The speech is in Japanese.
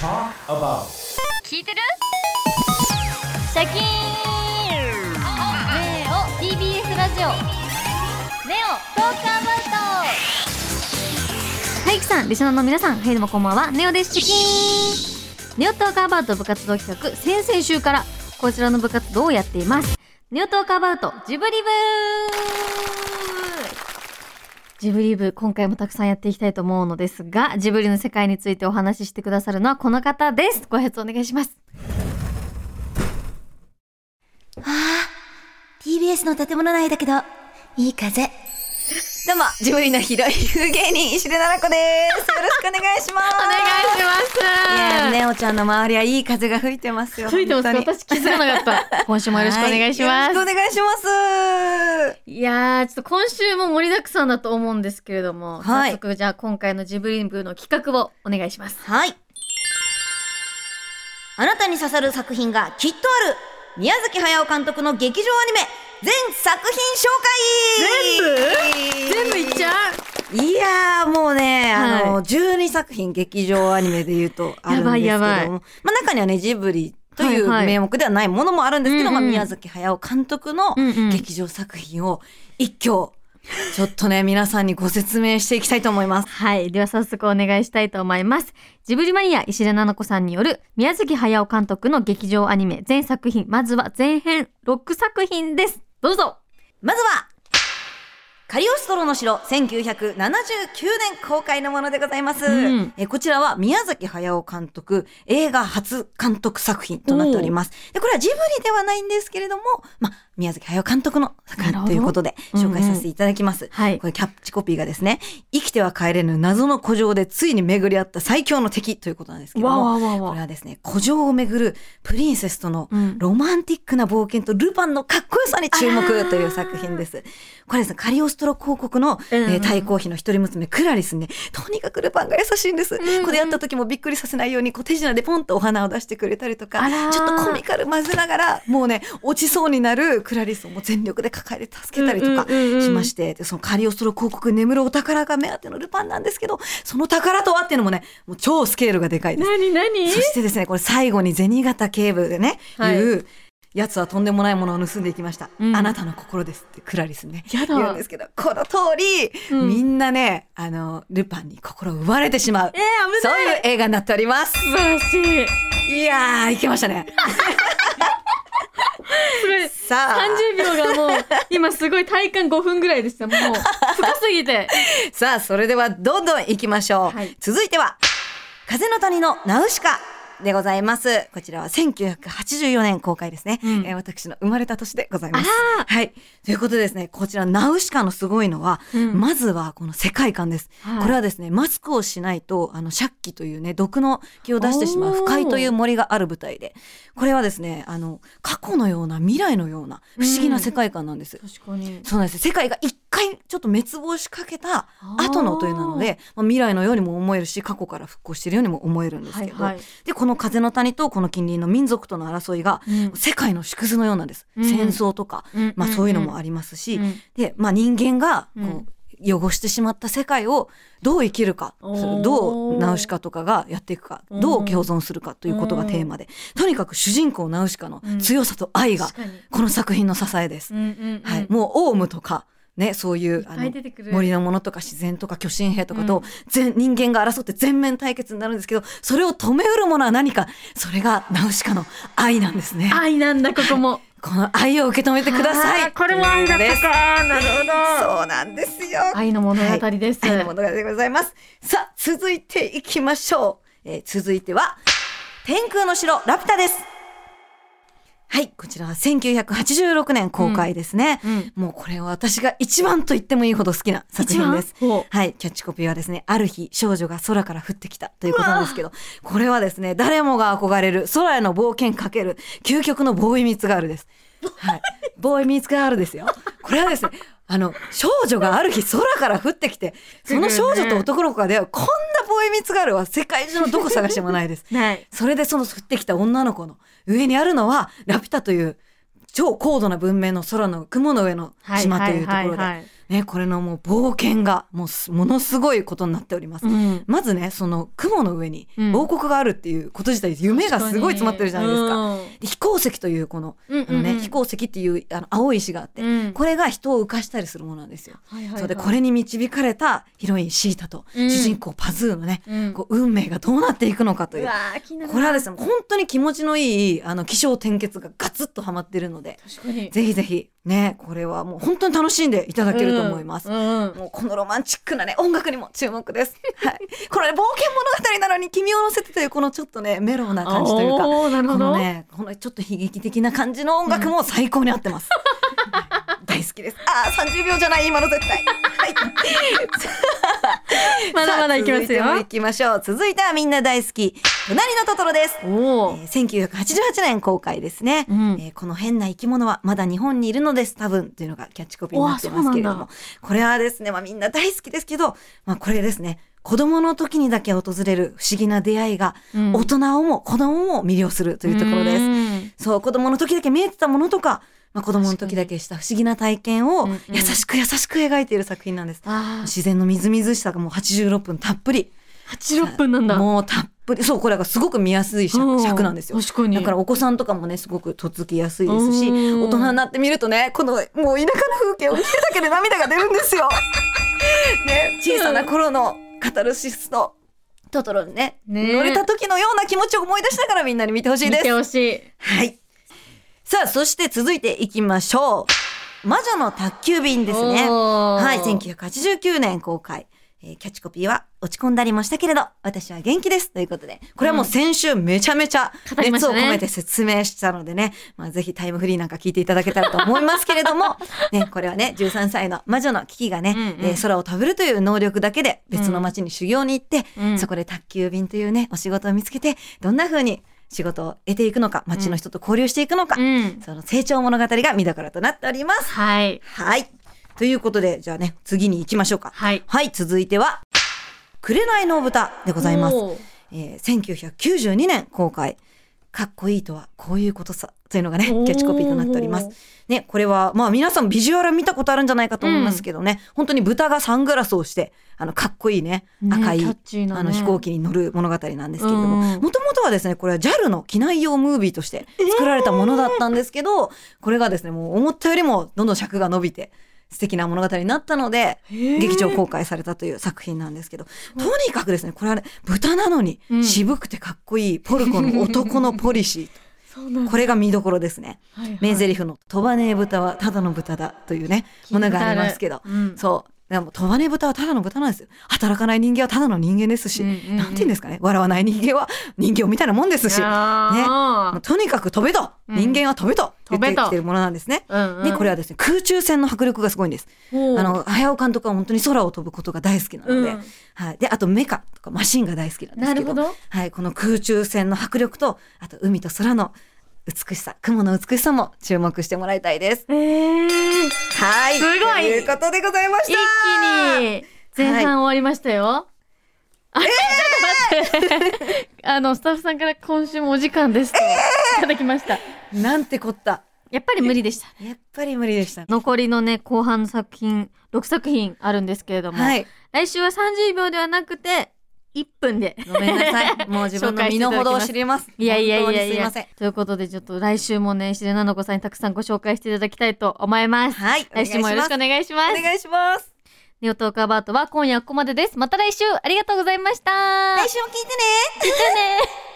talk about. 聞いてる？シャキーンネオ TBS ラジオ。ネオトークアバウト。はい、きさん、リスナーの皆さん、はい、どうもこんばんは、ネオです。シャキーン。ネオトークアバウト部活動企画、先々週からこちらの部活動をやっています。ネオトークアバウトジブリ部ジブリ部、今回もたくさんやっていきたいと思うのですが、ジブリの世界についてお話ししてくださるのはこの方です。ご挨拶お願いします。ああ、TBS の建物内だけど、いい風。どうも、ジブリのヒロイン芸人、石出奈々子です。よろしくお願いします。お願いします。いや、ネオちゃんの周りはいい風が吹いてますよ。吹いてます私気づかなかった。今週もよろしくお願いします。はいよろしくお願いします。いやー、ちょっと今週も盛りだくさんだと思うんですけれども、はい早速じゃあ今回のジブリ部の企画をお願いします。はい。あなたに刺さる作品がきっとある宮崎駿監督の劇場アニメ全作品紹介全部？いっちゃう？いやーもうね、あの、は12作品劇場アニメで言うとあるんですけども。やばいやばいまあ中にはね、ジブリというはいはい名目ではないものもあるんですけど、うんうんまあ宮崎駿監督の劇場作品を一挙、ちょっとね、皆さんにご説明していきたいと思います。はい。では早速お願いしたいと思います。ジブリマニア石田奈々子さんによる宮崎駿監督の劇場アニメ全作品、まずは前編6作品です。どうぞまずは、カリオストロの城1979年公開のものでございます。うんえこちらは宮崎駿監督映画初監督作品となっております。でこれはジブリではないんですけれども、まあ、宮崎駿監督の作品ということで紹介させていただきます。はい。これキャッチコピーがですね、生きては帰れぬ謎の古城でついに巡り合った最強の敵ということなんですけども、わわわわ。これはですね、古城を巡るプリンセスとのうん。ロマンティックな冒険とルパンのかっこよさに注目という作品です。これですね、カリオストロ公国の、うんうんえー太閤妃の一人娘クラリスにね、とにかくルパンが優しいんです。んうんこれやった時もびっくりさせないように、こう手品でポンとお花を出してくれたりとかちょっとコミカル混ぜながら、もうね、落ちそうになるクラリスをもう全力で抱えて助けたりとかしまして、でそのカリオストロ公国に眠るお宝が目当てのルパンなんですけど、その宝とはっていうのもね、もう超スケールがでかいです。何何？そしてですね、これ最後に銭形警部でね、はい言う、やつはとんでもないものを盗んでいきました。うんあなたの心ですってクラリスね。言うんですけど、この通り、うんみんなね、あの、ルパンに心を奪われてしまう。えー、危そうないいう映画になっております。素晴らしい。いやー、いけましたね。さあ、30秒がもう、今すごい体感5分ぐらいでした。もう、深すぎて。さあ、それではどんどん行きましょう。はい続いては、風の谷のナウシカ。でございます。こちらは1984年公開ですね。うんえー私の生まれた年でございます。あはい。ということでですね、こちらナウシカのすごいのは、うんまずはこの世界観です。はいこれはですね、マスクをしないと、あの、シャッキというね、毒の気を出してしまう不快という森がある舞台で、これはですね、あの、過去のような未来のような不思議な世界観なんです。確かに。そうなんです。世界が一回ちょっと滅亡しかけた後のというなので、まあ、未来のようにも思えるし、過去から復興しているようにも思えるんですけど、はいはい。で、この風の谷とこの近隣の民族との争いが、うん。世界の縮図のようなんです。うん。戦争とか、うん。まあそういうのもありますし、うん。で、まあ人間がこう、うん汚してしまった世界をどう生きるか、どうナウシカとかがやっていくか、どう共存するかということがテーマで、とにかく主人公ナウシカの強さと愛が。この作品の支えです。はい、もうオウムとか、ね、そういうあの森のものとか自然とか巨神兵とかとうん全、人間が争って全面対決になるんですけどそれを止めうるものは何かそれがナウシカの愛なんですね。愛なんだ、ここも。この愛を受け止めてください。これも愛だったか。なるほど。そうなんですよ。愛の物語です。愛の物語でございます。さあ、続いていきましょう。えー続いては、天空の城ラピュタです。はい、こちらは1986年公開ですね。うんもうこれは私が一番と言ってもいいほど好きな作品です。はい、キャッチコピーはですね、ある日少女が空から降ってきたということなんですけど、これはですね、誰もが憧れる空への冒険かける究極のボーイミーツガールです。はい、ボーイミーツガールですよ。これはですね、あの、少女がある日空から降ってきて、その少女と男の子が出会う、こんなボーイミーツガールは世界中のどこ探してもないです。ない。それでその降ってきた女の子の上にあるのはラピュタという超高度な文明の空の雲の上の島というところで、はいはいはいはいね、これのもう冒険がもうすものすごいことになっております。うん。まずね、その雲の上にうん。王国があるっていうこと自体、夢がすごい詰まってるじゃないですか。か。で飛行石というこの、うんあのね、うん。うん飛行石っていうあの青い石があって、うん。これが人を浮かしたりするものなんですよ。はいはいはい。そうで、これに導かれたヒロインシータと、うん。主人公パズーのね、うん。こう運命がどうなっていくのかという。これはですね、本当に気持ちのいい、あの、気象転結がガツッとハマってるので、ぜひぜひ、ね、これはもう本当に楽しんでいただけると思います。うんうんもうこのロマンチックなね、音楽にも注目です。はい。これね、冒険物語なのに君を乗せてというこのちょっとね、メロウな感じというか、このね、このちょっと悲劇的な感じの音楽も最高に合ってます。大好きです。ああ、30秒じゃない、今の絶対。はい。まだまだいきますよ。続いきましょう。続いてはみんな大好き、隣のトトロです。おおえー1988年公開ですね、うん。えーこの変な生き物はまだ日本にいるのです。多分というのがキャッチコピーになってますけれども。これはですね、まあ、みんな大好きですけど、まあ、これですね子供の時にだけ訪れる不思議な出会いがうん。大人をも子供も魅了するというところです。すそう子供の時だけ見えてたものとか、まあ、子供の時だけした不思議な体験をうんうん優しく優しく描いている作品なんです。あ自然のみずみずしさがもう86分たっぷり。あ86分なんだもうたっぷりそうこれがすごく見やすい尺うん尺なんですよ。確かにだからお子さんとかもねすごくとっつきやすいですしうん大人になってみるとねこのもう田舎の風景を見てるだけで涙が出るんですよ。ね小さな頃のカタルシスとトトロにねね乗れた時のような気持ちを思い出しながらみんなに見てほしい見です。てほしいはい。さあそして続いていきましょう。魔女の宅急便ですね。はい、1989年公開。えーキャッチコピーは落ち込んだりもしたけれど、私は元気です。ということで、これはもう先週めちゃめちゃ熱を込めて説明したのでね、まあぜひタイムフリーなんか聞いていただけたらと思いますけれども、ね、これはね、13歳の魔女のキキがね、うんうんえー空を飛べるという能力だけで別の街に修行に行って、うんそこで宅急便というね、お仕事を見つけて、どんな風に仕事を得ていくのか、街の人と交流していくのか、うんその成長物語が見どころとなっております。はいはい。ということで、じゃあね、次に行きましょうか。はいはい、続いては、紅の豚でございます。えー、1992年公開。かっこいいとはこういうことさ。というのがね、キャッチコピーとなっております。ね、これは、まあ皆さんビジュアル見たことあるんじゃないかと思いますけどね、本当に豚がサングラスをして、あの、かっこいいね、ね赤い、ね。あの飛行機に乗る物語なんですけれども、うん。もともとはですね、これは JAL の機内用ムービーとして作られたものだったんですけど、これがですね、もう思ったよりもどんどん尺が伸びて、素敵な物語になったので、劇場公開されたという作品なんですけど、とにかくですね、これはね、豚なのにうん。渋くてかっこいいポルコの男のポリシー。これが見どころですね。はいはい。名台詞の飛ばねえ豚はただの豚だというね、ものがありますけど、うん。そう。でも飛ばねえ豚はただの豚なんですよ。働かない人間はただの人間ですし、うんうんうん。なんて言うんですかね、笑わない人間は人形みたいなもんですし、ね、とにかく飛べと、うん。人間は飛べと言ってきてるものなんですね。うんうん。で、これはですね、空中戦の迫力がすごいんです。あの、早尾監督は本当に空を飛ぶことが大好きなので、うん。はい。で、あとメカとかマシンが大好きなんですけど、なるほど。はい。この空中戦の迫力と、あと海と空の美しさ、雲の美しさも注目してもらいたいです。えーはい。すごいということでございまし一た。気に前半終わりましたよ。あ、ちょっと待って。あの、スタッフさんから今週もお時間ですと、いただきました。なんてこった。やっぱり無理でした。やっぱり無理でした。残りのね、後半の作品、6作品あるんですけれども、はい。来週は30秒ではなくて、1分で。ごめんなさい。もう自分の身の程を知ります。いやいやいやいやにすいません。。ということで、ちょっと来週もね、石出奈々子さんにたくさんご紹介していただきたいと思います。はい。来週もよろしくお願いします。お願いします。ネオトークアバートは今夜ここまでです。また来週ありがとうございました。来週も聞いてね。聞いてね